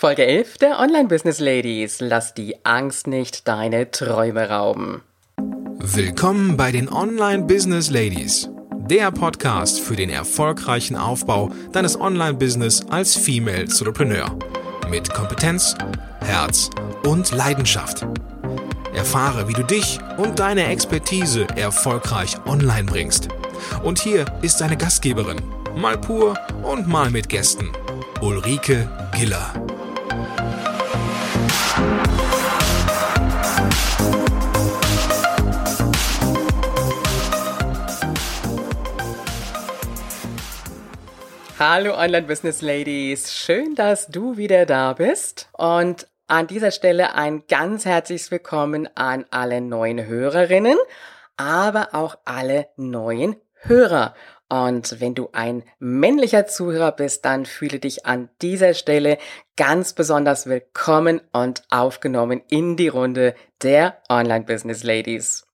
Folge 11 der Online Business Ladies. Lass die Angst nicht deine Träume rauben. Willkommen bei den Online Business Ladies. Der Podcast für den erfolgreichen Aufbau deines Online-Business als Female Entrepreneur. Mit Kompetenz, Herz und Leidenschaft. Erfahre, wie du dich und deine Expertise erfolgreich online bringst. Und hier ist deine Gastgeberin, mal pur und mal mit Gästen, Ulrike Giller. Hallo Online Business Ladies, schön, dass du wieder da bist und an dieser Stelle ein ganz herzliches Willkommen an alle neuen Hörerinnen, aber auch alle neuen Hörer. Und wenn du ein männlicher Zuhörer bist, dann fühle dich an dieser Stelle ganz besonders willkommen und aufgenommen in die Runde der Online Business Ladies.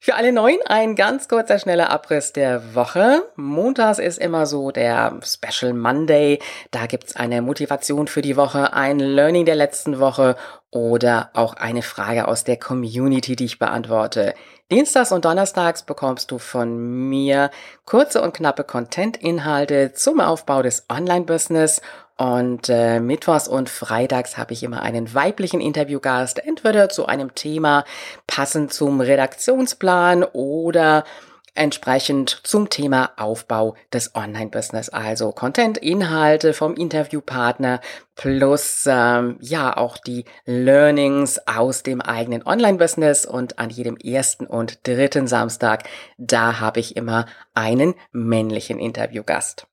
Für alle Neuen ein ganz kurzer, schneller Abriss der Woche. Montags ist immer so der Special Monday. Da gibt's eine Motivation für die Woche, ein Learning der letzten Woche oder auch eine Frage aus der Community, die ich beantworte. Dienstags und Donnerstags bekommst du von mir kurze und knappe Content-Inhalte zum Aufbau des Online-Business und äh, mittwochs und freitags habe ich immer einen weiblichen Interviewgast, entweder zu einem Thema passend zum Redaktionsplan oder entsprechend zum Thema Aufbau des Online-Business. Also Content, Inhalte vom Interviewpartner plus ähm, ja auch die Learnings aus dem eigenen Online-Business und an jedem ersten und dritten Samstag, da habe ich immer einen männlichen Interviewgast.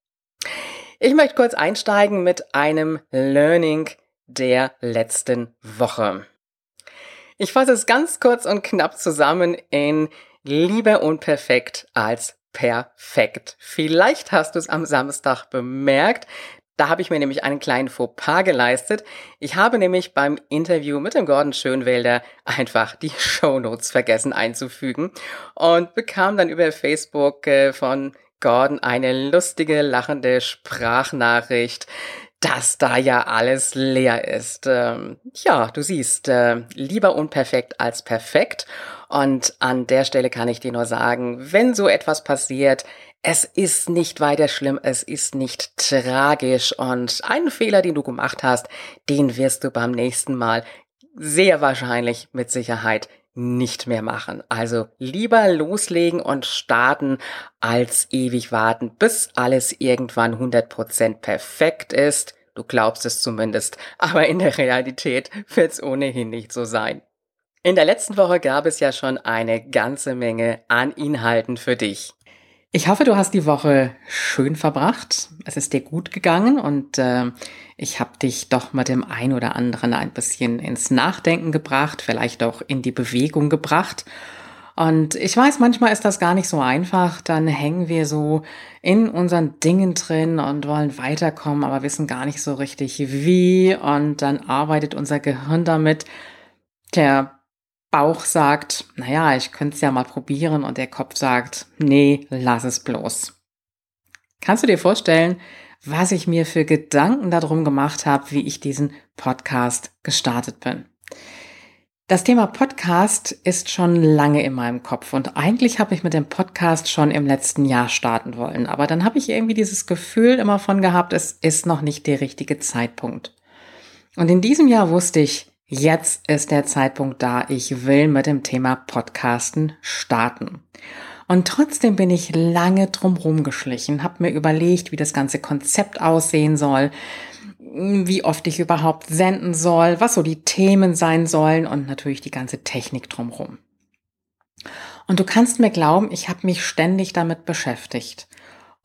Ich möchte kurz einsteigen mit einem Learning der letzten Woche. Ich fasse es ganz kurz und knapp zusammen in lieber unperfekt als perfekt. Vielleicht hast du es am Samstag bemerkt. Da habe ich mir nämlich einen kleinen Fauxpas geleistet. Ich habe nämlich beim Interview mit dem Gordon Schönwälder einfach die Shownotes vergessen einzufügen und bekam dann über Facebook äh, von Gordon eine lustige, lachende Sprachnachricht, dass da ja alles leer ist. Ähm, ja, du siehst, äh, lieber unperfekt als perfekt. Und an der Stelle kann ich dir nur sagen, wenn so etwas passiert, es ist nicht weiter schlimm, es ist nicht tragisch und einen Fehler, den du gemacht hast, den wirst du beim nächsten Mal sehr wahrscheinlich mit Sicherheit nicht mehr machen. Also lieber loslegen und starten, als ewig warten, bis alles irgendwann 100% perfekt ist. Du glaubst es zumindest, aber in der Realität wird es ohnehin nicht so sein. In der letzten Woche gab es ja schon eine ganze Menge an Inhalten für dich. Ich hoffe, du hast die Woche schön verbracht. Es ist dir gut gegangen und äh, ich habe dich doch mit dem ein oder anderen ein bisschen ins Nachdenken gebracht, vielleicht auch in die Bewegung gebracht. Und ich weiß, manchmal ist das gar nicht so einfach. Dann hängen wir so in unseren Dingen drin und wollen weiterkommen, aber wissen gar nicht so richtig wie. Und dann arbeitet unser Gehirn damit. Der Bauch sagt, naja, ich könnte es ja mal probieren und der Kopf sagt, nee, lass es bloß. Kannst du dir vorstellen, was ich mir für Gedanken darum gemacht habe, wie ich diesen Podcast gestartet bin? Das Thema Podcast ist schon lange in meinem Kopf und eigentlich habe ich mit dem Podcast schon im letzten Jahr starten wollen. Aber dann habe ich irgendwie dieses Gefühl immer von gehabt, es ist noch nicht der richtige Zeitpunkt. Und in diesem Jahr wusste ich, Jetzt ist der Zeitpunkt da. Ich will mit dem Thema Podcasten starten. Und trotzdem bin ich lange drumherum geschlichen, habe mir überlegt, wie das ganze Konzept aussehen soll, wie oft ich überhaupt senden soll, was so die Themen sein sollen und natürlich die ganze Technik drumherum. Und du kannst mir glauben, ich habe mich ständig damit beschäftigt.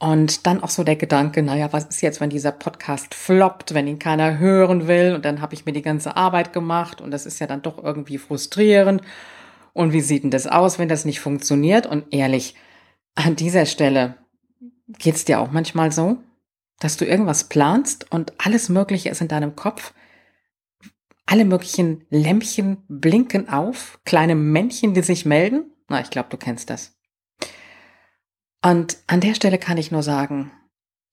Und dann auch so der Gedanke, naja, was ist jetzt, wenn dieser Podcast floppt, wenn ihn keiner hören will und dann habe ich mir die ganze Arbeit gemacht und das ist ja dann doch irgendwie frustrierend. Und wie sieht denn das aus, wenn das nicht funktioniert? Und ehrlich, an dieser Stelle geht's dir auch manchmal so, dass du irgendwas planst und alles Mögliche ist in deinem Kopf. Alle möglichen Lämpchen blinken auf, kleine Männchen, die sich melden. Na, ich glaube, du kennst das. Und an der Stelle kann ich nur sagen,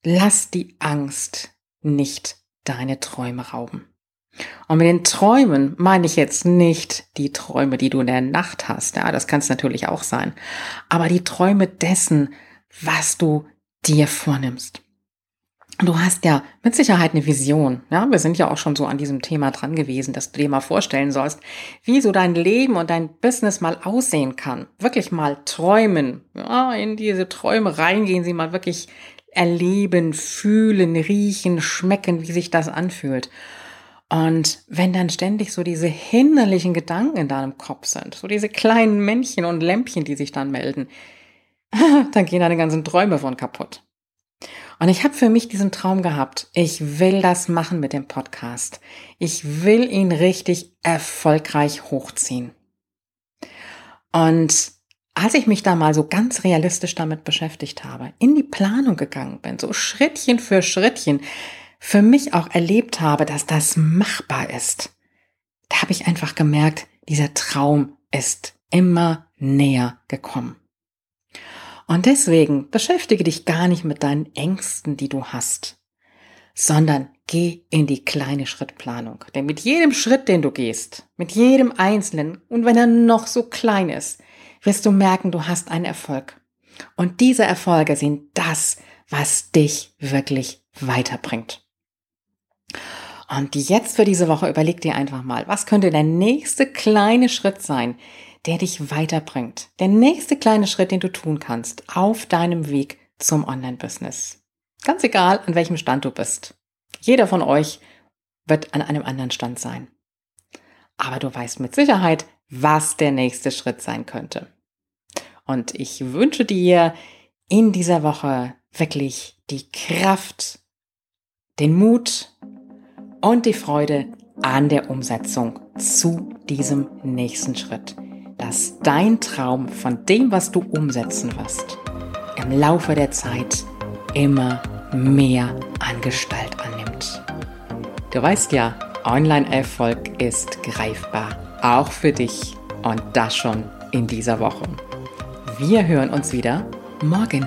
lass die Angst nicht deine Träume rauben. Und mit den Träumen meine ich jetzt nicht die Träume, die du in der Nacht hast. Ja, das kann es natürlich auch sein. Aber die Träume dessen, was du dir vornimmst. Du hast ja mit Sicherheit eine Vision. Ja, wir sind ja auch schon so an diesem Thema dran gewesen, dass du dir mal vorstellen sollst, wie so dein Leben und dein Business mal aussehen kann. Wirklich mal träumen. Ja, in diese Träume reingehen, sie mal wirklich erleben, fühlen, riechen, schmecken, wie sich das anfühlt. Und wenn dann ständig so diese hinderlichen Gedanken in deinem Kopf sind, so diese kleinen Männchen und Lämpchen, die sich dann melden, dann gehen deine ganzen Träume von kaputt. Und ich habe für mich diesen Traum gehabt. Ich will das machen mit dem Podcast. Ich will ihn richtig erfolgreich hochziehen. Und als ich mich da mal so ganz realistisch damit beschäftigt habe, in die Planung gegangen bin, so Schrittchen für Schrittchen, für mich auch erlebt habe, dass das machbar ist, da habe ich einfach gemerkt, dieser Traum ist immer näher gekommen. Und deswegen beschäftige dich gar nicht mit deinen Ängsten, die du hast, sondern geh in die kleine Schrittplanung. Denn mit jedem Schritt, den du gehst, mit jedem einzelnen, und wenn er noch so klein ist, wirst du merken, du hast einen Erfolg. Und diese Erfolge sind das, was dich wirklich weiterbringt. Und jetzt für diese Woche überleg dir einfach mal, was könnte der nächste kleine Schritt sein, der dich weiterbringt. Der nächste kleine Schritt, den du tun kannst auf deinem Weg zum Online-Business. Ganz egal, an welchem Stand du bist. Jeder von euch wird an einem anderen Stand sein. Aber du weißt mit Sicherheit, was der nächste Schritt sein könnte. Und ich wünsche dir in dieser Woche wirklich die Kraft, den Mut und die Freude an der Umsetzung zu diesem nächsten Schritt dass dein Traum von dem, was du umsetzen wirst, im Laufe der Zeit immer mehr an Gestalt annimmt. Du weißt ja, Online-Erfolg ist greifbar, auch für dich und das schon in dieser Woche. Wir hören uns wieder morgen.